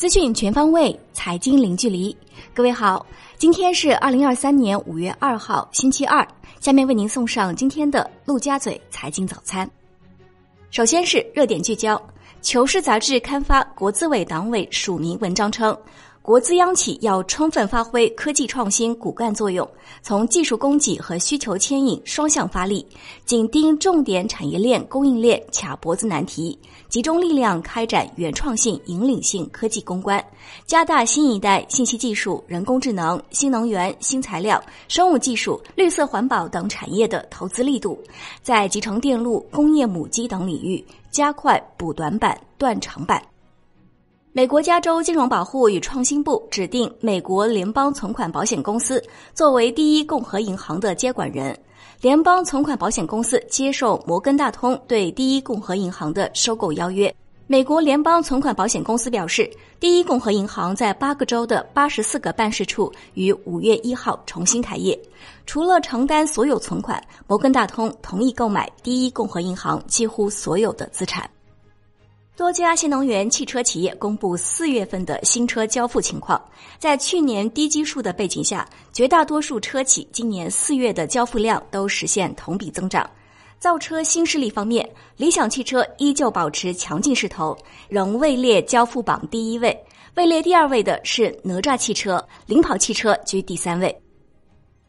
资讯全方位，财经零距离。各位好，今天是二零二三年五月二号，星期二。下面为您送上今天的陆家嘴财经早餐。首先是热点聚焦，《求是》杂志刊发国资委党委署名文章称。国资央企要充分发挥科技创新骨干作用，从技术供给和需求牵引双向发力，紧盯重点产业链供应链卡脖子难题，集中力量开展原创性引领性科技攻关，加大新一代信息技术、人工智能、新能源、新材料、生物技术、绿色环保等产业的投资力度，在集成电路、工业母机等领域加快补短板、断长板。美国加州金融保护与创新部指定美国联邦存款保险公司作为第一共和银行的接管人。联邦存款保险公司接受摩根大通对第一共和银行的收购邀约。美国联邦存款保险公司表示，第一共和银行在八个州的八十四个办事处于五月一号重新开业。除了承担所有存款，摩根大通同意购买第一共和银行几乎所有的资产。多家新能源汽车企业公布四月份的新车交付情况，在去年低基数的背景下，绝大多数车企今年四月的交付量都实现同比增长。造车新势力方面，理想汽车依旧保持强劲势头，仍位列交付榜第一位，位列第二位的是哪吒汽车，领跑汽车居第三位。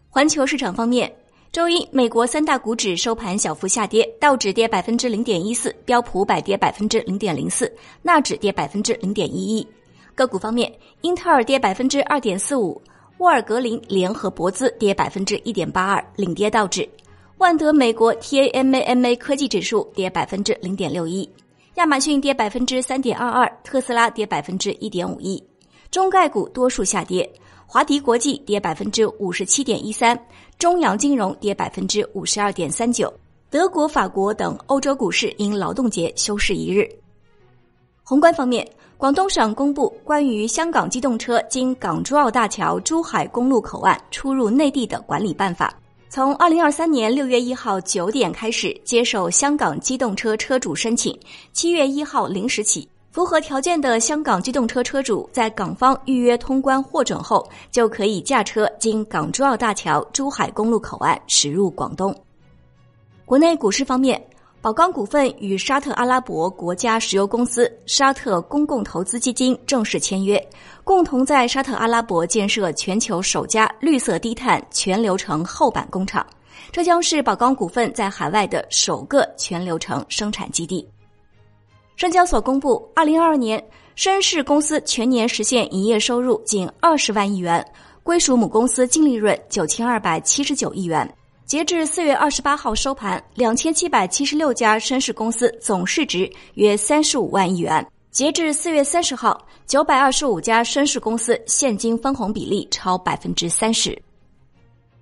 环球市场方面。周一，美国三大股指收盘小幅下跌，道指跌百分之零点一四，标普百跌百分之零点零四，纳指跌百分之零点一一。个股方面，英特尔跌百分之二点四五，沃尔格林联合博资跌百分之一点八二，领跌道指。万德美国 TAMAMA 科技指数跌百分之零点六一，亚马逊跌百分之三点二二，特斯拉跌百分之一点五一。中概股多数下跌。华迪国际跌百分之五十七点一三，中阳金融跌百分之五十二点三九，德国、法国等欧洲股市因劳动节休市一日。宏观方面，广东省公布关于香港机动车经港珠澳大桥珠海公路口岸出入内地的管理办法，从二零二三年六月一号九点开始接受香港机动车车主申请，七月一号零时起。符合条件的香港机动车车主在港方预约通关获准后，就可以驾车经港珠澳大桥珠海公路口岸驶入广东。国内股市方面，宝钢股份与沙特阿拉伯国家石油公司沙特公共投资基金正式签约，共同在沙特阿拉伯建设全球首家绿色低碳全流程厚板工厂，这将是宝钢股份在海外的首个全流程生产基地。深交所公布，二零二二年深市公司全年实现营业收入仅二十万亿元，归属母公司净利润九千二百七十九亿元。截至四月二十八号收盘，两千七百七十六家深市公司总市值约三十五万亿元。截至四月三十号，九百二十五家深市公司现金分红比例超百分之三十。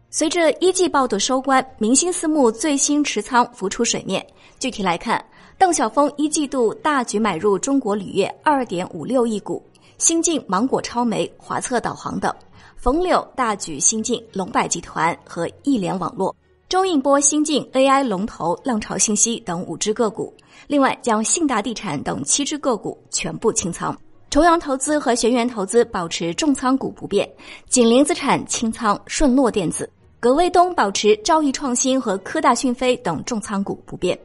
随着一季报的收官，明星私募最新持仓浮出水面。具体来看。邓晓峰一季度大举买入中国铝业二点五六亿股，新进芒果超媒、华策导航等；冯柳大举新进龙柏集团和易联网络；周应波新进 AI 龙头浪潮信息等五只个股。另外，将信达地产等七只个股全部清仓。重阳投资和玄元投资保持重仓股不变，锦麟资产清仓顺洛电子，葛卫东保持兆易创新和科大讯飞等重仓股不变。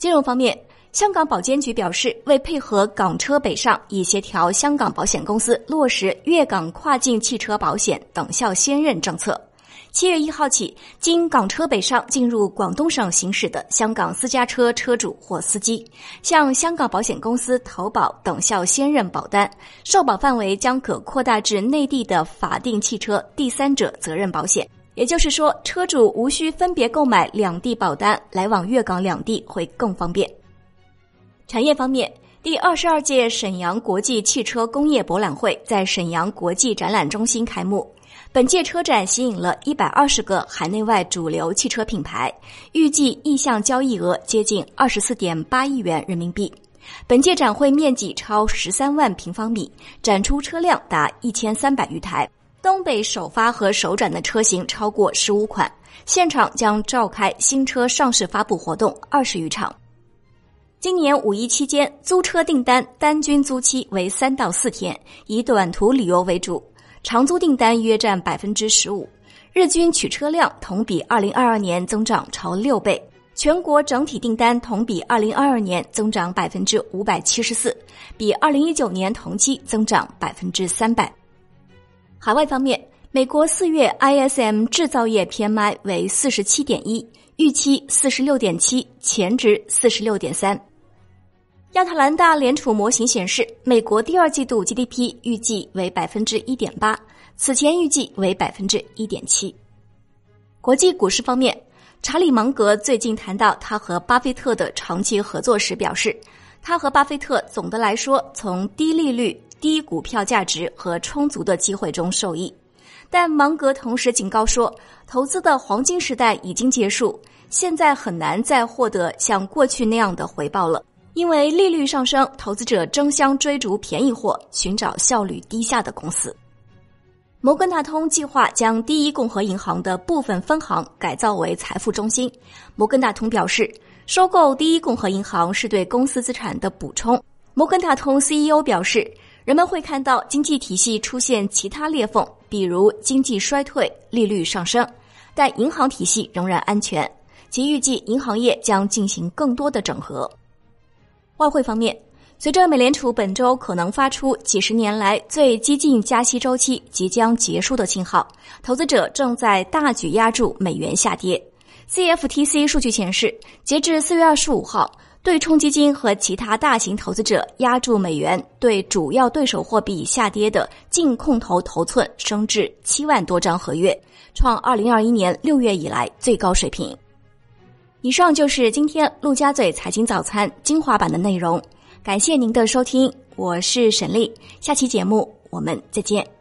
金融方面，香港保监局表示，为配合港车北上，已协调香港保险公司落实粤港跨境汽车保险等效先认政策。七月一号起，经港车北上进入广东省行驶的香港私家车车主或司机，向香港保险公司投保等效先认保单，受保范围将可扩大至内地的法定汽车第三者责任保险。也就是说，车主无需分别购买两地保单，来往粤港两地会更方便。产业方面，第二十二届沈阳国际汽车工业博览会在沈阳国际展览中心开幕。本届车展吸引了一百二十个海内外主流汽车品牌，预计意向交易额接近二十四点八亿元人民币。本届展会面积超十三万平方米，展出车辆达一千三百余台。东北首发和首展的车型超过十五款，现场将召开新车上市发布活动二十余场。今年五一期间，租车订单单均租期为三到四天，以短途旅游为主，长租订单约占百分之十五。日均取车量同比二零二二年增长超六倍，全国整体订单同比二零二二年增长百分之五百七十四，比二零一九年同期增长百分之三百。海外方面，美国四月 ISM 制造业 PMI 为四十七点一，预期四十六点七，前值四十六点三。亚特兰大联储模型显示，美国第二季度 GDP 预计为百分之一点八，此前预计为百分之一点七。国际股市方面，查理芒格最近谈到他和巴菲特的长期合作时表示，他和巴菲特总的来说从低利率、低股票价值和充足的机会中受益。但芒格同时警告说，投资的黄金时代已经结束，现在很难再获得像过去那样的回报了。因为利率上升，投资者争相追逐便宜货，寻找效率低下的公司。摩根大通计划将第一共和银行的部分分行改造为财富中心。摩根大通表示，收购第一共和银行是对公司资产的补充。摩根大通 CEO 表示，人们会看到经济体系出现其他裂缝，比如经济衰退、利率上升，但银行体系仍然安全。其预计银行业将进行更多的整合。外汇方面，随着美联储本周可能发出几十年来最激进加息周期即将结束的信号，投资者正在大举压住美元下跌。CFTC 数据显示，截至四月二十五号，对冲基金和其他大型投资者压住美元对主要对手货币下跌的净空头头寸升至七万多张合约，创二零二一年六月以来最高水平。以上就是今天陆家嘴财经早餐精华版的内容，感谢您的收听，我是沈丽，下期节目我们再见。